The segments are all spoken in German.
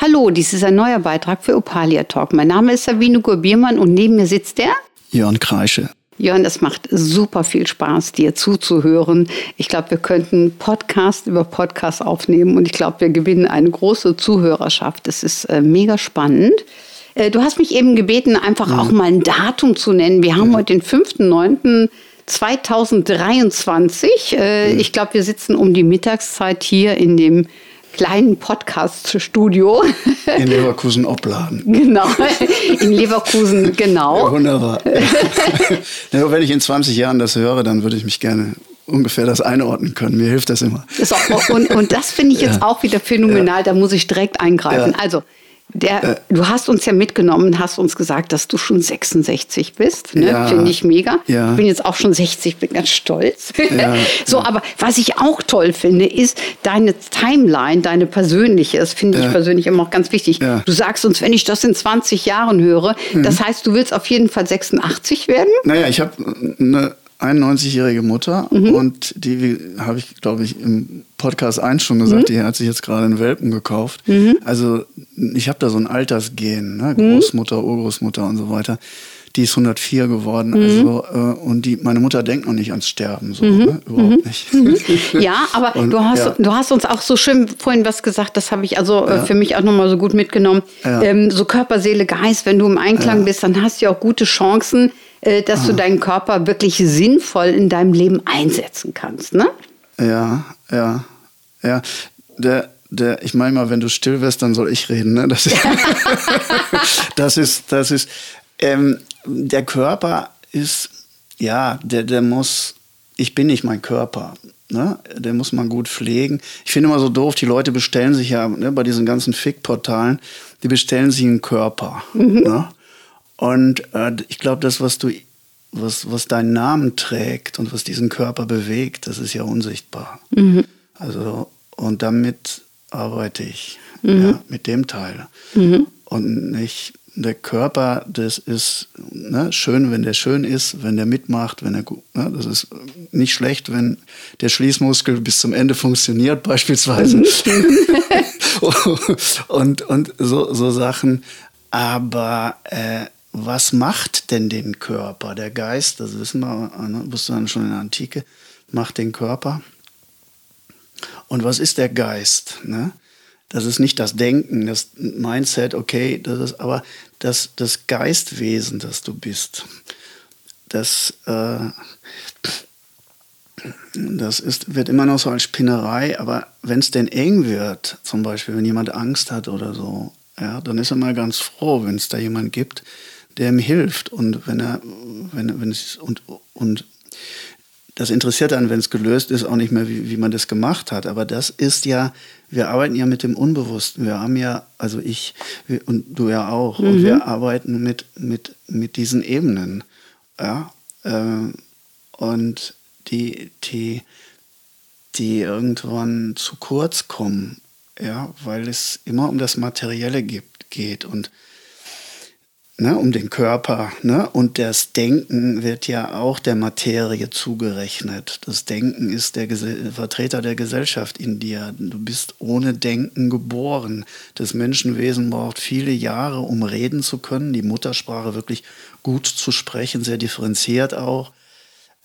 Hallo, dies ist ein neuer Beitrag für Opalia Talk. Mein Name ist Sabine Gurbiermann und neben mir sitzt der Jörn Kreische. Jörn, es macht super viel Spaß, dir zuzuhören. Ich glaube, wir könnten Podcast über Podcast aufnehmen und ich glaube, wir gewinnen eine große Zuhörerschaft. Das ist äh, mega spannend. Äh, du hast mich eben gebeten, einfach ja. auch mal ein Datum zu nennen. Wir haben ja. heute den 5.9.2023. Äh, ja. Ich glaube, wir sitzen um die Mittagszeit hier in dem kleinen Podcast-Studio. In Leverkusen Opladen. Genau, in Leverkusen, genau. Ja, wunderbar. Ja. wenn ich in 20 Jahren das höre, dann würde ich mich gerne ungefähr das einordnen können. Mir hilft das immer. Das auch, und, und, das finde ich jetzt ja. auch wieder phänomenal. Da muss ich direkt eingreifen. Also, der, äh, du hast uns ja mitgenommen, hast uns gesagt, dass du schon 66 bist. Ne? Ja, Finde ich mega. Ja. Bin jetzt auch schon 60, bin ganz stolz. Ja, so, aber was ich auch toll finde, ist deine Timeline, deine persönliche. Das finde ich persönlich immer auch ganz wichtig. Du sagst uns, wenn ich das in 20 Jahren höre, mhm. das heißt, du willst auf jeden Fall 86 werden? Naja, ich habe eine 91-jährige Mutter mhm. und die habe ich, glaube ich, im Podcast 1 schon gesagt, mhm. die hat sich jetzt gerade einen Welpen gekauft. Mhm. Also ich habe da so ein Altersgen, ne? Mhm. Großmutter, Urgroßmutter und so weiter. Die ist 104 geworden, mhm. also äh, und die, meine Mutter denkt noch nicht ans Sterben, so mhm. ne? überhaupt nicht. Ja, aber und, du hast ja. du hast uns auch so schön vorhin was gesagt, das habe ich also äh, ja. für mich auch nochmal so gut mitgenommen. Ja. Ähm, so Körper, Seele, Geist, wenn du im Einklang bist, dann hast du ja auch gute Chancen dass du deinen Körper wirklich sinnvoll in deinem Leben einsetzen kannst, ne? Ja, ja, ja. Der, der, ich meine mal, wenn du still wirst, dann soll ich reden. Ne? Das ist, das ist, das ist ähm, der Körper ist, ja, der, der muss, ich bin nicht mein Körper. Ne? Der muss man gut pflegen. Ich finde immer so doof, die Leute bestellen sich ja ne, bei diesen ganzen Fick-Portalen, die bestellen sich einen Körper. Mhm. Ne? Und äh, ich glaube, das, was du, was, was deinen Namen trägt und was diesen Körper bewegt, das ist ja unsichtbar. Mhm. Also, und damit arbeite ich, mhm. ja, mit dem Teil. Mhm. Und nicht, der Körper, das ist ne, schön, wenn der schön ist, wenn der mitmacht, wenn er gut, ne, das ist nicht schlecht, wenn der Schließmuskel bis zum Ende funktioniert, beispielsweise. Mhm. und und so, so Sachen. Aber äh, was macht denn den Körper? Der Geist, das wissen wir, ne, wusste man schon in der Antike, macht den Körper. Und was ist der Geist? Ne? Das ist nicht das Denken, das Mindset, okay, das ist aber das, das Geistwesen, das du bist. Das, äh, das ist, wird immer noch so als Spinnerei, aber wenn es denn eng wird, zum Beispiel, wenn jemand Angst hat oder so, ja, dann ist er mal ganz froh, wenn es da jemand gibt, der ihm hilft. Und wenn er, wenn, wenn es, und, und das interessiert dann, wenn es gelöst ist, auch nicht mehr, wie, wie man das gemacht hat. Aber das ist ja, wir arbeiten ja mit dem Unbewussten. Wir haben ja, also ich und du ja auch, mhm. und wir arbeiten mit, mit, mit diesen Ebenen. Ja, äh, und die, die, die irgendwann zu kurz kommen, ja, weil es immer um das Materielle gibt, geht. Und ne, um den Körper. Ne? Und das Denken wird ja auch der Materie zugerechnet. Das Denken ist der Ges Vertreter der Gesellschaft in dir. Du bist ohne Denken geboren. Das Menschenwesen braucht viele Jahre, um reden zu können, die Muttersprache wirklich gut zu sprechen, sehr differenziert auch.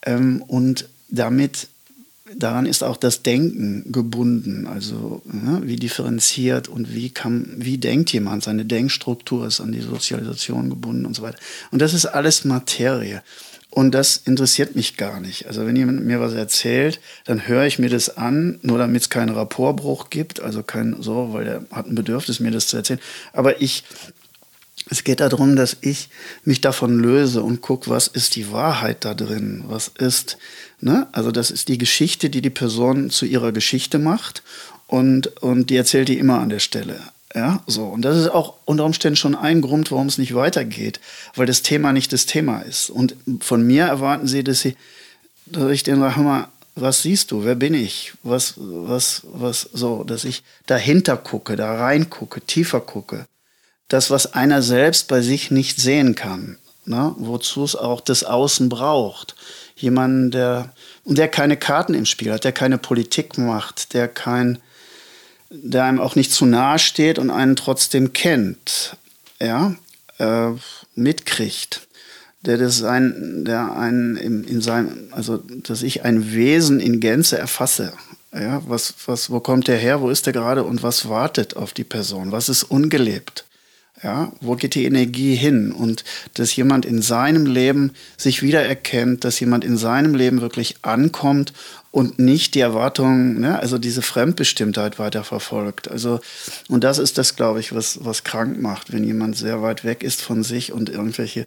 Ähm, und damit daran ist auch das Denken gebunden. Also ne, wie differenziert und wie kann, wie denkt jemand? Seine Denkstruktur ist an die Sozialisation gebunden und so weiter. Und das ist alles Materie. Und das interessiert mich gar nicht. Also wenn jemand mir was erzählt, dann höre ich mir das an, nur damit es keinen Rapportbruch gibt, also kein so, weil er hat ein Bedürfnis, mir das zu erzählen. Aber ich es geht darum, dass ich mich davon löse und gucke, was ist die Wahrheit da drin? Was ist, ne? Also das ist die Geschichte, die die Person zu ihrer Geschichte macht und, und die erzählt die immer an der Stelle. Ja, so. Und das ist auch unter Umständen schon ein Grund, warum es nicht weitergeht, weil das Thema nicht das Thema ist. Und von mir erwarten sie, dass sie, dass ich denen sage, mal, was siehst du? Wer bin ich? Was, was, was, so, dass ich dahinter gucke, da reingucke, tiefer gucke das, was einer selbst bei sich nicht sehen kann, ne? wozu es auch das Außen braucht. Jemanden, der, der keine Karten im Spiel hat, der keine Politik macht, der kein, der einem auch nicht zu nahe steht und einen trotzdem kennt, ja, äh, mitkriegt, der das ein, der einen in, in seinem, also dass ich ein Wesen in Gänze erfasse. Ja, was, was, wo kommt der her, wo ist der gerade und was wartet auf die Person? Was ist ungelebt? Ja, wo geht die Energie hin? Und dass jemand in seinem Leben sich wiedererkennt, dass jemand in seinem Leben wirklich ankommt und nicht die Erwartungen, ne, also diese Fremdbestimmtheit weiterverfolgt. Also, und das ist das, glaube ich, was, was krank macht, wenn jemand sehr weit weg ist von sich und irgendwelche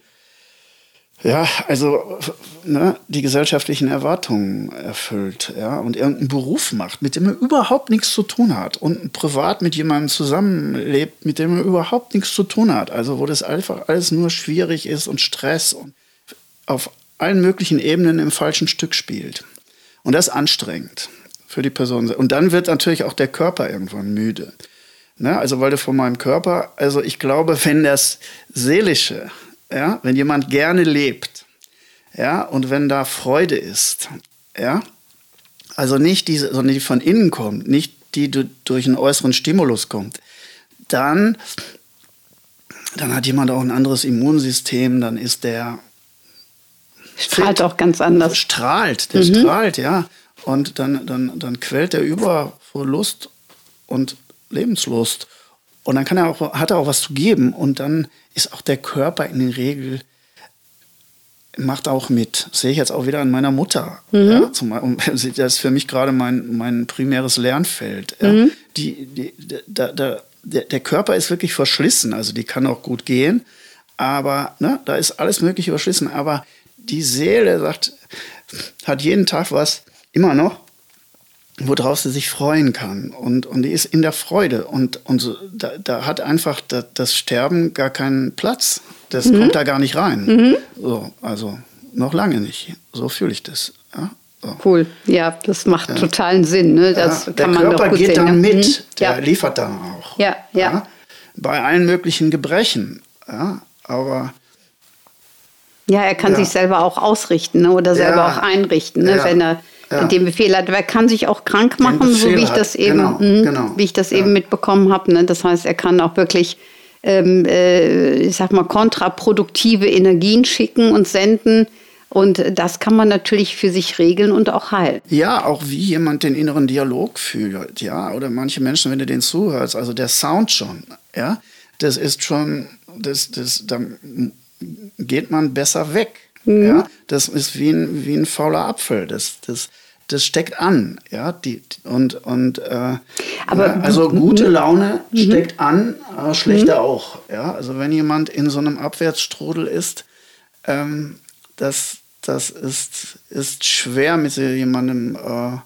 ja, also ne, die gesellschaftlichen Erwartungen erfüllt, ja, und irgendeinen Beruf macht, mit dem er überhaupt nichts zu tun hat und privat mit jemandem zusammenlebt, mit dem er überhaupt nichts zu tun hat, also wo das einfach alles nur schwierig ist und Stress und auf allen möglichen Ebenen im falschen Stück spielt. Und das ist anstrengend für die Person. Und dann wird natürlich auch der Körper irgendwann müde. Ne? Also weil du von meinem Körper, also ich glaube, wenn das Seelische ja, wenn jemand gerne lebt, ja, und wenn da Freude ist, ja, also nicht diese, sondern die von innen kommt, nicht die durch einen äußeren Stimulus kommt, dann, dann hat jemand auch ein anderes Immunsystem, dann ist der strahlt fit, auch ganz anders. Strahlt, der mhm. strahlt, ja. Und dann, dann, dann quält er über vor Lust und Lebenslust. Und dann kann er auch, hat er auch was zu geben. Und dann ist auch der Körper in der Regel macht auch mit. Das sehe ich jetzt auch wieder an meiner Mutter. Mhm. Ja, zum, das ist für mich gerade mein, mein primäres Lernfeld. Mhm. Die, die, da, da, der, der Körper ist wirklich verschlissen, also die kann auch gut gehen, aber ne, da ist alles Mögliche verschlissen. Aber die Seele sagt, hat jeden Tag was, immer noch, worauf sie sich freuen kann. Und, und die ist in der Freude. Und, und so, da, da hat einfach das, das Sterben gar keinen Platz. Das mhm. kommt da gar nicht rein. Mhm. So, also noch lange nicht. So fühle ich das. Ja, so. Cool, ja, das macht ja. totalen Sinn. Ne? Das ja, der Körper geht sehen, dann mit, mhm. der liefert dann auch. Ja, ja, Bei allen möglichen Gebrechen. Ja, aber ja, er kann sich selber auch ausrichten ne? oder selber auch einrichten, ne? wenn er ja. den Befehl hat. Wer kann sich auch krank machen, so wie ich das eben, genau, mh, genau. Wie ich das ja. eben mitbekommen habe. Ne? Das heißt, er kann auch wirklich, ähm, äh, ich sag mal, kontraproduktive Energien schicken und senden. Und das kann man natürlich für sich regeln und auch heilen. Ja, auch wie jemand den inneren Dialog fühlt, ja, oder manche Menschen, wenn du den zuhörst, also der Sound schon, ja, das ist schon, das, das, da geht man besser weg. Mhm. Ja, das ist wie ein, wie ein fauler Apfel. Das, das, das steckt an, ja, die, und, und äh, aber, ja, also gute Laune mhm. steckt an, aber schlechte mhm. auch, ja, also wenn jemand in so einem Abwärtsstrudel ist, ähm, das, das ist, ist schwer mit jemandem äh,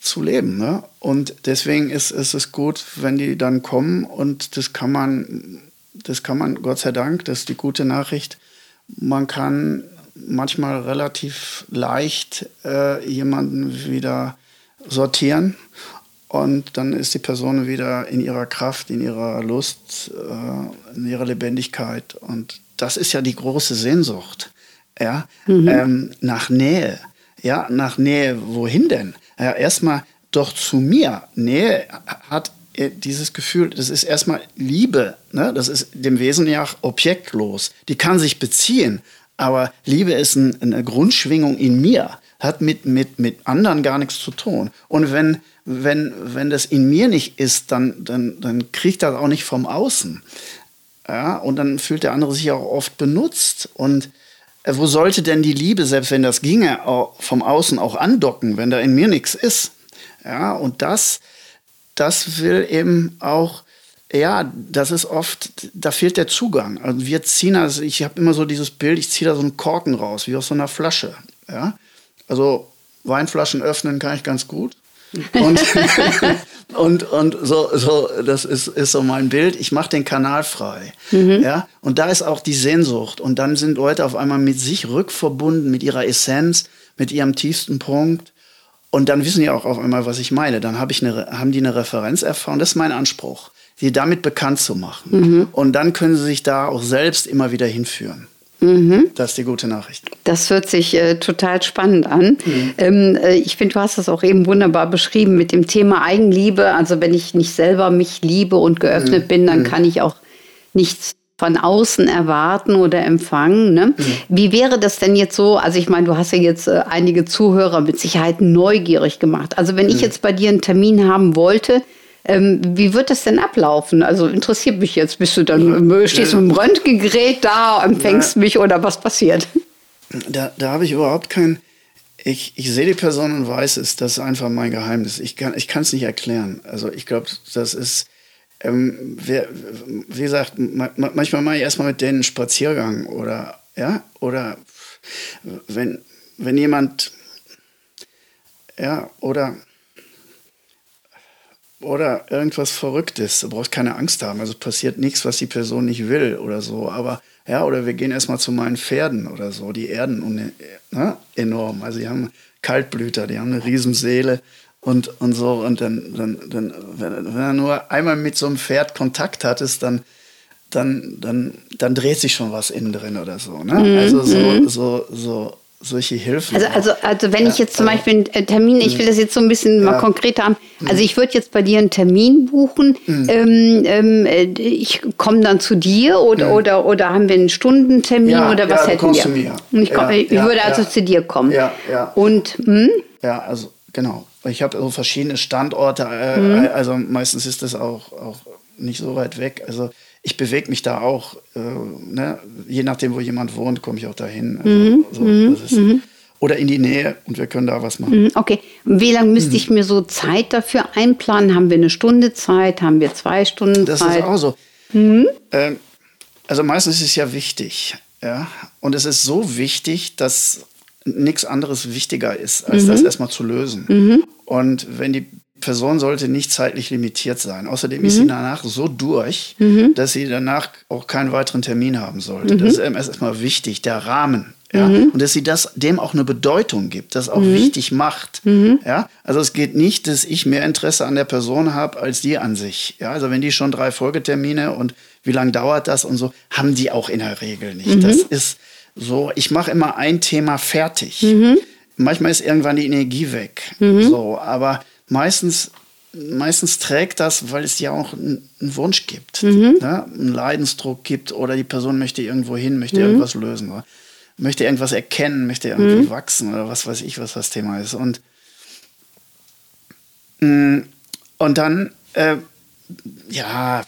zu leben, ne? und deswegen ist, ist es gut, wenn die dann kommen und das kann man, das kann man, Gott sei Dank, das ist die gute Nachricht, man kann manchmal relativ leicht äh, jemanden wieder sortieren und dann ist die Person wieder in ihrer Kraft, in ihrer Lust, äh, in ihrer Lebendigkeit und das ist ja die große Sehnsucht, ja, mhm. ähm, nach Nähe, ja, nach Nähe, wohin denn? Ja, erstmal doch zu mir. Nähe hat äh, dieses Gefühl, das ist erstmal Liebe, ne? das ist dem Wesen ja objektlos. Die kann sich beziehen, aber Liebe ist ein, eine Grundschwingung in mir, hat mit, mit, mit anderen gar nichts zu tun. Und wenn, wenn, wenn das in mir nicht ist, dann, dann, dann kriegt das auch nicht vom Außen. Ja, und dann fühlt der andere sich auch oft benutzt. Und äh, wo sollte denn die Liebe, selbst wenn das ginge, vom Außen auch andocken, wenn da in mir nichts ist? Ja, und das, das will eben auch, ja, das ist oft, da fehlt der Zugang. Also wir ziehen, also ich habe immer so dieses Bild, ich ziehe da so einen Korken raus, wie aus so einer Flasche. Ja? Also Weinflaschen öffnen kann ich ganz gut. Und, und, und so, so, das ist, ist so mein Bild. Ich mache den Kanal frei. Mhm. Ja? Und da ist auch die Sehnsucht. Und dann sind Leute auf einmal mit sich rückverbunden, mit ihrer Essenz, mit ihrem tiefsten Punkt. Und dann wissen die auch auf einmal, was ich meine. Dann hab ich eine, haben die eine Referenz erfahren. Das ist mein Anspruch, sie damit bekannt zu machen. Mhm. Und dann können sie sich da auch selbst immer wieder hinführen. Mhm. Das ist die gute Nachricht. Das hört sich äh, total spannend an. Mhm. Ähm, äh, ich finde, du hast das auch eben wunderbar beschrieben mit dem Thema Eigenliebe. Also wenn ich nicht selber mich liebe und geöffnet mhm. bin, dann mhm. kann ich auch nichts von außen erwarten oder empfangen. Ne? Mhm. Wie wäre das denn jetzt so? Also ich meine, du hast ja jetzt äh, einige Zuhörer mit Sicherheit neugierig gemacht. Also wenn ich mhm. jetzt bei dir einen Termin haben wollte, ähm, wie wird das denn ablaufen? Also interessiert mich jetzt. Bist du dann, äh, stehst du mit dem Röntgengerät da, empfängst ja. mich oder was passiert? Da, da habe ich überhaupt kein. Ich, ich sehe die Person und weiß es. Das ist einfach mein Geheimnis. Ich kann es ich nicht erklären. Also ich glaube, das ist. Ähm, wer, wie gesagt, manchmal mache ich erstmal mit denen einen Spaziergang oder ja, oder wenn, wenn jemand ja, oder oder irgendwas Verrücktes. Du brauchst keine Angst haben. Also passiert nichts, was die Person nicht will oder so. Aber ja, oder wir gehen erstmal zu meinen Pferden oder so. Die erden ne, enorm. Also die haben Kaltblüter, die haben eine Riesenseele und, und so. Und dann, dann, dann wenn, wenn er nur einmal mit so einem Pferd Kontakt hattest, dann, dann, dann, dann dreht sich schon was innen drin oder so. Ne? Mhm. Also so, mhm. so, so solche Hilfen. Also, also, also wenn ja, ich jetzt zum also, Beispiel einen Termin, ich will das jetzt so ein bisschen ja. mal konkreter haben. Also ich würde jetzt bei dir einen Termin buchen. Mhm. Ähm, ähm, ich komme dann zu dir oder, mhm. oder, oder haben wir einen Stundentermin ja, oder was hätten wir? Zu mir. Ich, komm, ich würde also zu dir kommen. Ja, ja. Und hm? ja, also genau. Ich habe so verschiedene Standorte. Äh, mhm. Also meistens ist das auch, auch nicht so weit weg. Also ich bewege mich da auch, äh, ne? je nachdem, wo jemand wohnt, komme ich auch dahin. Also, mhm. so, mhm. ist, mhm. oder in die Nähe und wir können da was machen. Mhm. Okay. Wie lange müsste mhm. ich mir so Zeit dafür einplanen? Haben wir eine Stunde Zeit? Haben wir zwei Stunden das Zeit? Das ist auch so. Mhm. Ähm, also meistens ist es ja wichtig. Ja? Und es ist so wichtig, dass nichts anderes wichtiger ist, als das erstmal zu lösen. Und wenn die Person sollte nicht zeitlich limitiert sein. Außerdem mhm. ist sie mhm. danach so durch, mhm. dass sie danach auch keinen weiteren Termin haben sollte. Mhm. Das ist erstmal wichtig, der Rahmen. Ja? Mhm. Und dass sie das dem auch eine Bedeutung gibt, das auch mhm. wichtig macht. Ja? Also es geht nicht, dass ich mehr Interesse an der Person habe als die an sich. Ja? Also wenn die schon drei Folgetermine und wie lange dauert das und so, haben die auch in der Regel nicht. Das ist so, ich mache immer ein Thema fertig. Manchmal ist irgendwann die Energie weg. So, aber meistens, meistens trägt das, weil es ja auch einen, Wunsch gibt, mhm. ne? einen Leidensdruck gibt oder die Person möchte irgendwo hin, möchte mhm. irgendwas lösen oder möchte irgendwas erkennen, möchte irgendwie mhm. wachsen oder was weiß ich, was das Thema ist. Und, mm, und dann, äh, ja,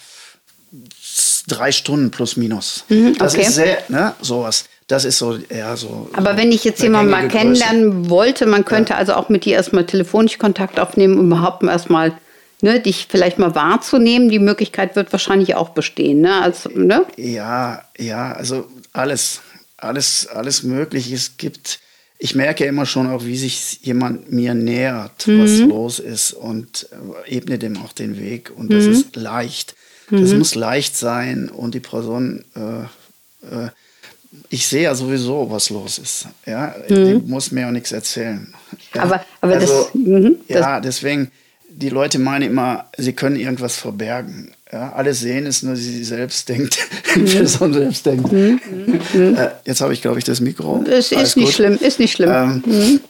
drei Stunden plus minus. Mhm, okay. Das ist sehr, ne, sowas. Das ist so, ja, so. Aber wenn ich jetzt jemanden mal kennenlernen Größe. wollte, man könnte ja. also auch mit dir erstmal telefonisch Kontakt aufnehmen, um überhaupt erstmal ne, dich vielleicht mal wahrzunehmen. Die Möglichkeit wird wahrscheinlich auch bestehen, ne? Also, ne? Ja, ja, also alles, alles, alles möglich. Es gibt, ich merke immer schon auch, wie sich jemand mir nähert, mhm. was los ist und äh, ebne dem auch den Weg. Und das mhm. ist leicht. Das mhm. muss leicht sein und die Person äh, äh, ich sehe ja sowieso, was los ist. Ja, mhm. ich muss mir auch nichts erzählen. Ja? Aber, aber also, das, mh, ja, deswegen, die Leute meinen immer, sie können irgendwas verbergen. Ja, alle sehen es, nur sie selbst denkt, die mhm. Person selbst denkt. Mhm. mhm. Äh, jetzt habe ich, glaube ich, das Mikro. Es ist nicht gut. schlimm, ist nicht schlimm. Ähm, mhm.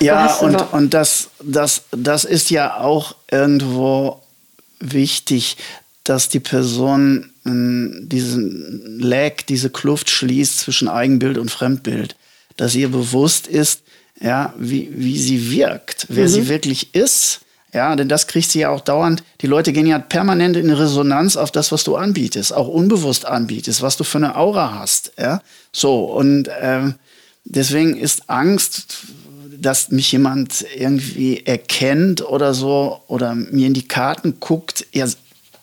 Ja, und, und das, das, das ist ja auch irgendwo wichtig, dass die Person diesen Lag, diese Kluft schließt zwischen Eigenbild und Fremdbild. Dass ihr bewusst ist, ja, wie, wie sie wirkt, wer mhm. sie wirklich ist. Ja, denn das kriegt sie ja auch dauernd. Die Leute gehen ja permanent in Resonanz auf das, was du anbietest, auch unbewusst anbietest, was du für eine Aura hast. Ja, so und ähm, deswegen ist Angst, dass mich jemand irgendwie erkennt oder so oder mir in die Karten guckt. Ja,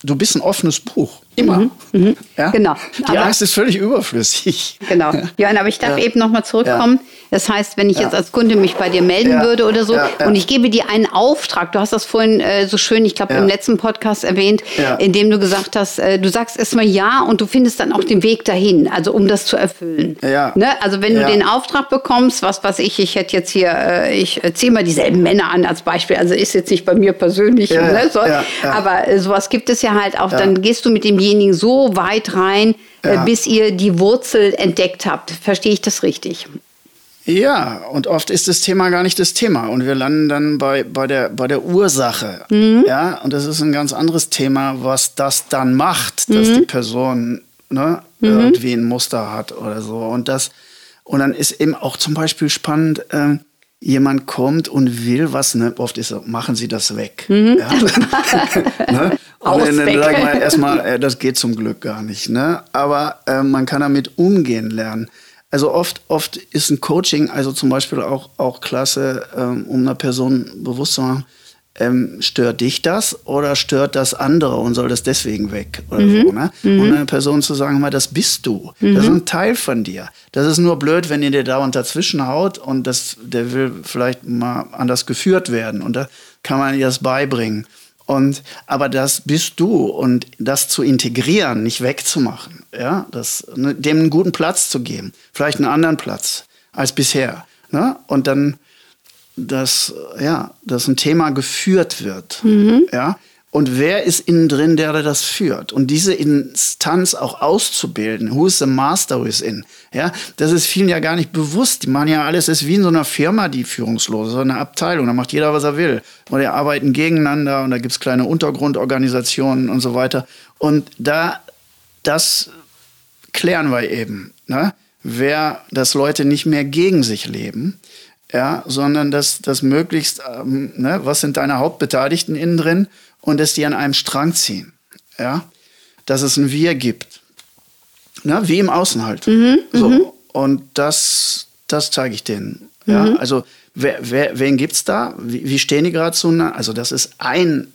du bist ein offenes Buch. Immer. Mhm, mhm. Ja? Genau. Die aber, Angst ist völlig überflüssig. Genau. Johann, aber ich darf ja. eben noch mal zurückkommen. Das heißt, wenn ich jetzt als Kunde mich bei dir melden würde oder so und ich gebe dir einen Auftrag, du hast das vorhin äh, so schön, ich glaube, im letzten Podcast erwähnt, in dem du gesagt hast, äh, du sagst erstmal ja und du findest dann auch den Weg dahin, also um das zu erfüllen. Ja. Ne? Also wenn du den Auftrag bekommst, was weiß ich, ich hätte jetzt hier, äh, ich ziehe mal dieselben Männer an als Beispiel, also ist jetzt nicht bei mir persönlich, ne? so, aber äh, sowas gibt es ja halt auch, dann gehst du mit dem demjenigen so weit rein, äh, ja. bis ihr die Wurzel entdeckt habt. Verstehe ich das richtig? Ja, und oft ist das Thema gar nicht das Thema und wir landen dann bei, bei, der, bei der Ursache. Mhm. Ja, und das ist ein ganz anderes Thema, was das dann macht, dass mhm. die Person ne, mhm. irgendwie ein Muster hat oder so. Und das, und dann ist eben auch zum Beispiel spannend, äh, jemand kommt und will was, ne? oft ist so, machen Sie das weg. Mhm. Ja? ne? Und dann, wir erstmal, äh, das geht zum Glück gar nicht. Ne? Aber äh, man kann damit umgehen lernen. Also oft, oft ist ein Coaching, also zum Beispiel auch, auch klasse, ähm, um einer Person bewusst zu machen, ähm, stört dich das oder stört das andere und soll das deswegen weg oder mhm. so. Ne? Mhm. Und einer Person zu sagen, mal, das bist du. Mhm. Das ist ein Teil von dir. Das ist nur blöd, wenn ihr dir da und dazwischen haut und das, der will vielleicht mal anders geführt werden. Und da kann man ihr das beibringen. Und, aber das bist du und das zu integrieren, nicht wegzumachen, ja, das, ne, dem einen guten Platz zu geben, vielleicht einen anderen Platz als bisher, ne? Und dann, dass, ja, dass ein Thema geführt wird, mhm. ja, und wer ist innen drin, der das führt? Und diese Instanz auch auszubilden. Who is the master who is in? Ja, das ist vielen ja gar nicht bewusst. Die machen ja alles, ist wie in so einer Firma, die führungslose, so eine Abteilung. Da macht jeder, was er will. Und die arbeiten gegeneinander und da gibt es kleine Untergrundorganisationen und so weiter. Und da, das klären wir eben. Ne? Wer, dass Leute nicht mehr gegen sich leben, ja, sondern dass, dass möglichst, ähm, ne, was sind deine Hauptbeteiligten innen drin? und dass die an einem Strang ziehen. Ja? Dass es ein Wir gibt. Na, wie im Außen halt. Mhm, so. Mhm. Und das, das zeige ich denen. Ja? Mhm. Also, wer, wer, wen gibt es da? Wie, wie, stehen die gerade zueinander? Also, das ist ein,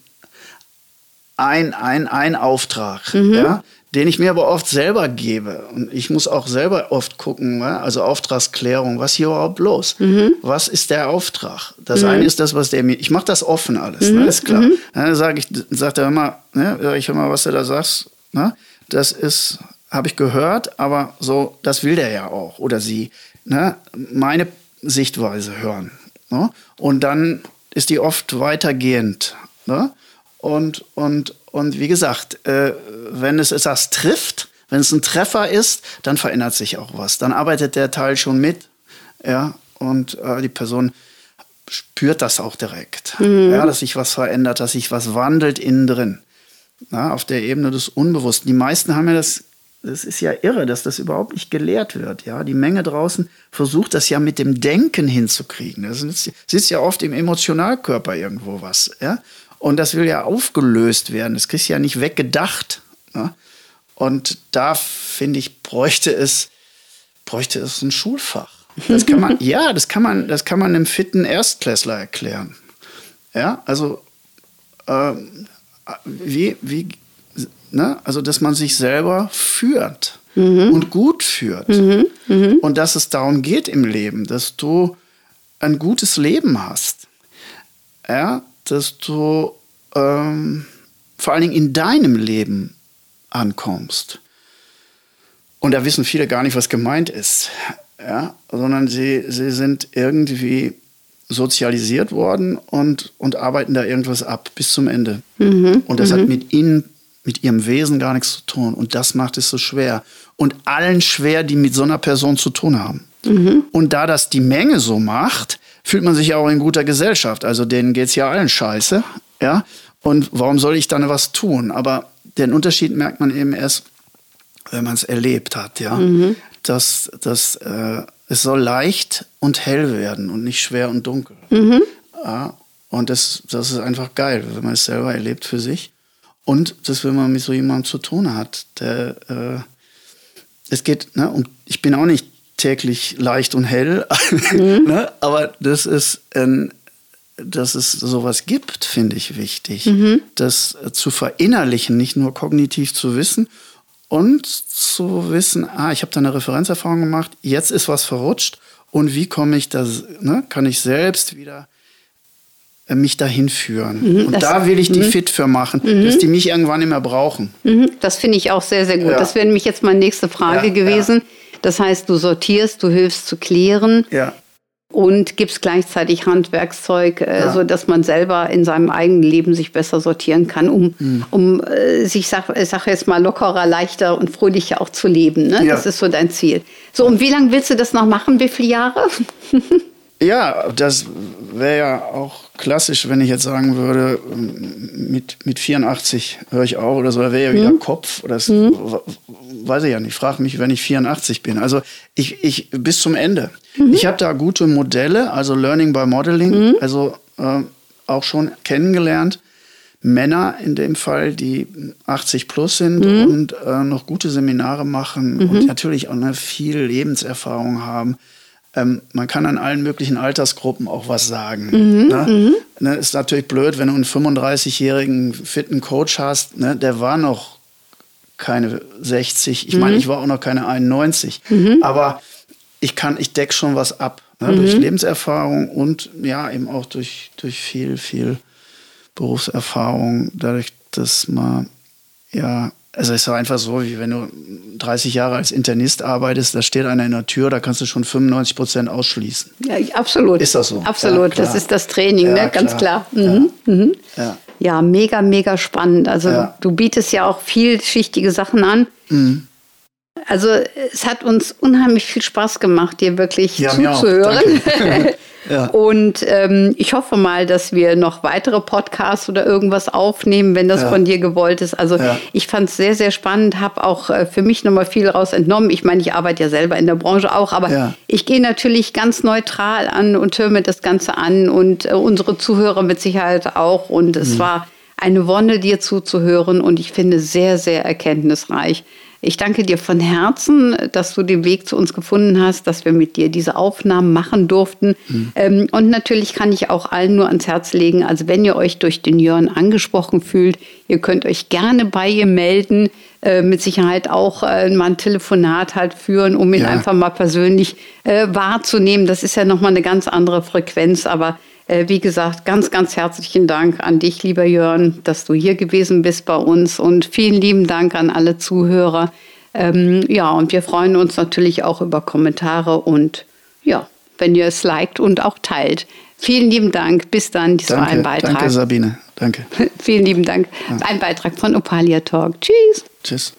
ein, ein, ein Auftrag. Mhm. Ja? den ich mir aber oft selber gebe. Und ich muss auch selber oft gucken, ne? also Auftragsklärung, was hier überhaupt los? Mhm. Was ist der Auftrag? Das mhm. eine ist das, was der mir, ich mache das offen alles, ne? mhm. ist klar. Mhm. Dann sage ich, sagt er immer, ne? ich höre mal, was du da sagst, ne? das ist, habe ich gehört, aber so, das will der ja auch oder sie, ne? meine Sichtweise hören. Ne? Und dann ist die oft weitergehend. Ne? Und, und, und wie gesagt, äh, wenn es etwas trifft, wenn es ein Treffer ist, dann verändert sich auch was. Dann arbeitet der Teil schon mit, ja, und äh, die Person spürt das auch direkt, mhm. ja, dass sich was verändert, dass sich was wandelt innen drin, ja, auf der Ebene des Unbewussten. Die meisten haben ja das, das ist ja irre, dass das überhaupt nicht gelehrt wird, ja. Die Menge draußen versucht das ja mit dem Denken hinzukriegen. Das sitzt ja oft im Emotionalkörper irgendwo was, ja. Und das will ja aufgelöst werden. Das kriegst du ja nicht weggedacht. Ne? Und da, finde ich, bräuchte es, bräuchte es ein Schulfach. Das kann man, ja, das kann man, das kann man einem fitten Erstklässler erklären. Ja, also äh, wie, wie, ne? also dass man sich selber führt mhm. und gut führt. Mhm. Mhm. Und dass es darum geht im Leben, dass du ein gutes Leben hast. Ja, dass du ähm, vor allen Dingen in deinem Leben ankommst. Und da wissen viele gar nicht, was gemeint ist, ja? sondern sie, sie sind irgendwie sozialisiert worden und, und arbeiten da irgendwas ab bis zum Ende. Mhm. Und das mhm. hat mit ihnen, mit ihrem Wesen gar nichts zu tun. Und das macht es so schwer. Und allen schwer, die mit so einer Person zu tun haben. Mhm. Und da das die Menge so macht, fühlt man sich auch in guter Gesellschaft. Also denen geht es ja allen scheiße. Ja? Und warum soll ich dann was tun? Aber den Unterschied merkt man eben erst, wenn man es erlebt hat. Ja? Mhm. Dass, dass äh, es soll leicht und hell werden und nicht schwer und dunkel. Mhm. Ja? Und das, das ist einfach geil, wenn man es selber erlebt für sich. Und dass wenn man mit so jemandem zu tun hat, der äh, es geht, ne, und ich bin auch nicht täglich leicht und hell. Mhm. ne? Aber das ist, ein, dass es sowas gibt, finde ich wichtig. Mhm. Das zu verinnerlichen, nicht nur kognitiv zu wissen und zu wissen, ah, ich habe da eine Referenzerfahrung gemacht, jetzt ist was verrutscht und wie komme ich das, ne? kann ich selbst wieder äh, mich dahin führen. Mhm, und da will ich die mhm. fit für machen, mhm. dass die mich irgendwann nicht mehr brauchen. Mhm, das finde ich auch sehr, sehr gut. Ja. Das wäre nämlich jetzt meine nächste Frage ja, gewesen. Ja. Das heißt, du sortierst, du hilfst zu klären. Ja. und gibst gleichzeitig Handwerkszeug, äh, ja. so dass man selber in seinem eigenen Leben sich besser sortieren kann, um, mhm. um äh, sich, sag, ich sag jetzt mal, lockerer, leichter und fröhlicher auch zu leben. Ne? Ja. Das ist so dein Ziel. So, und wie lange willst du das noch machen? Wie viele Jahre? ja, das wäre ja auch klassisch, wenn ich jetzt sagen würde, mit, mit 84 höre ich auf oder so, da wäre ja wieder mhm. Kopf. Oder das mhm. weiß ich ja nicht. Frag mich, wenn ich 84 bin. Also ich, ich bis zum Ende. Mhm. Ich habe da gute Modelle, also Learning by Modeling, mhm. also äh, auch schon kennengelernt. Männer in dem Fall, die 80 plus sind mhm. und äh, noch gute Seminare machen und mhm. natürlich auch eine viel Lebenserfahrung haben ähm, man kann an allen möglichen Altersgruppen auch was sagen. Mhm, ne? Mhm. Ne, ist natürlich blöd, wenn du einen 35-jährigen fitten Coach hast, ne? der war noch keine 60. Ich mhm. meine, ich war auch noch keine 91. Mhm. Aber ich kann, ich decke schon was ab. Ne? Durch mhm. Lebenserfahrung und ja, eben auch durch, durch viel, viel Berufserfahrung, dadurch, dass man ja also es ist einfach so, wie wenn du 30 Jahre als Internist arbeitest, da steht einer in der Tür, da kannst du schon 95 Prozent ausschließen. Ja, absolut. Ist das so? Absolut, ja, das ist das Training, ja, ne? ganz klar. klar. Mhm. Ja. Mhm. ja. mega, mega spannend. Also du bietest ja auch vielschichtige Sachen an. Mhm. Also es hat uns unheimlich viel Spaß gemacht, dir wirklich zuzuhören. Ja. Und ähm, ich hoffe mal, dass wir noch weitere Podcasts oder irgendwas aufnehmen, wenn das ja. von dir gewollt ist. Also ja. ich fand es sehr, sehr spannend, habe auch äh, für mich nochmal viel raus entnommen. Ich meine, ich arbeite ja selber in der Branche auch, aber ich gehe natürlich ganz neutral an und höre mir das Ganze an und äh, unsere Zuhörer mit Sicherheit auch. Und es mhm. war eine Wonne, dir zuzuhören und ich finde sehr, sehr erkenntnisreich. Ich danke dir von Herzen, dass du den Weg zu uns gefunden hast, dass wir mit dir diese Aufnahmen machen durften. Mhm. Ähm, und natürlich kann ich auch allen nur ans Herz legen, also wenn ihr euch durch den Jörn angesprochen fühlt, ihr könnt euch gerne bei ihr melden. Äh, mit Sicherheit auch äh, mal ein Telefonat halt führen, um ihn ja. einfach mal persönlich äh, wahrzunehmen. Das ist ja nochmal eine ganz andere Frequenz, aber wie gesagt, ganz, ganz herzlichen Dank an dich, lieber Jörn, dass du hier gewesen bist bei uns und vielen lieben Dank an alle Zuhörer. Ähm, ja, und wir freuen uns natürlich auch über Kommentare und ja, wenn ihr es liked und auch teilt. Vielen lieben Dank. Bis dann. Dies danke, war ein Beitrag. Danke, Sabine. Danke. Vielen lieben Dank. Ja. Ein Beitrag von Opalia Talk. Tschüss. Tschüss.